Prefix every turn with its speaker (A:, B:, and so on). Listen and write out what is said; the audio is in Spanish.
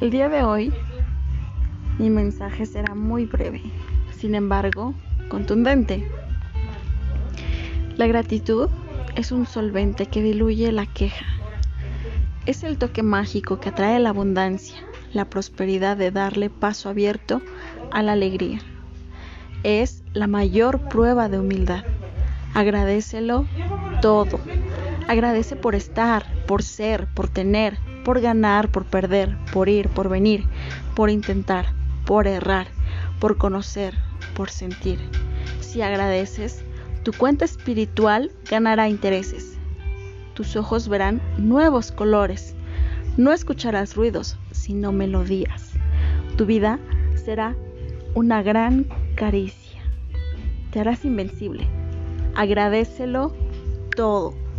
A: El día de hoy mi mensaje será muy breve, sin embargo, contundente. La gratitud es un solvente que diluye la queja. Es el toque mágico que atrae la abundancia, la prosperidad de darle paso abierto a la alegría. Es la mayor prueba de humildad. Agradecelo todo. Agradece por estar, por ser, por tener, por ganar, por perder, por ir, por venir, por intentar, por errar, por conocer, por sentir. Si agradeces, tu cuenta espiritual ganará intereses. Tus ojos verán nuevos colores. No escucharás ruidos, sino melodías. Tu vida será una gran caricia. Te harás invencible. Agradecelo todo.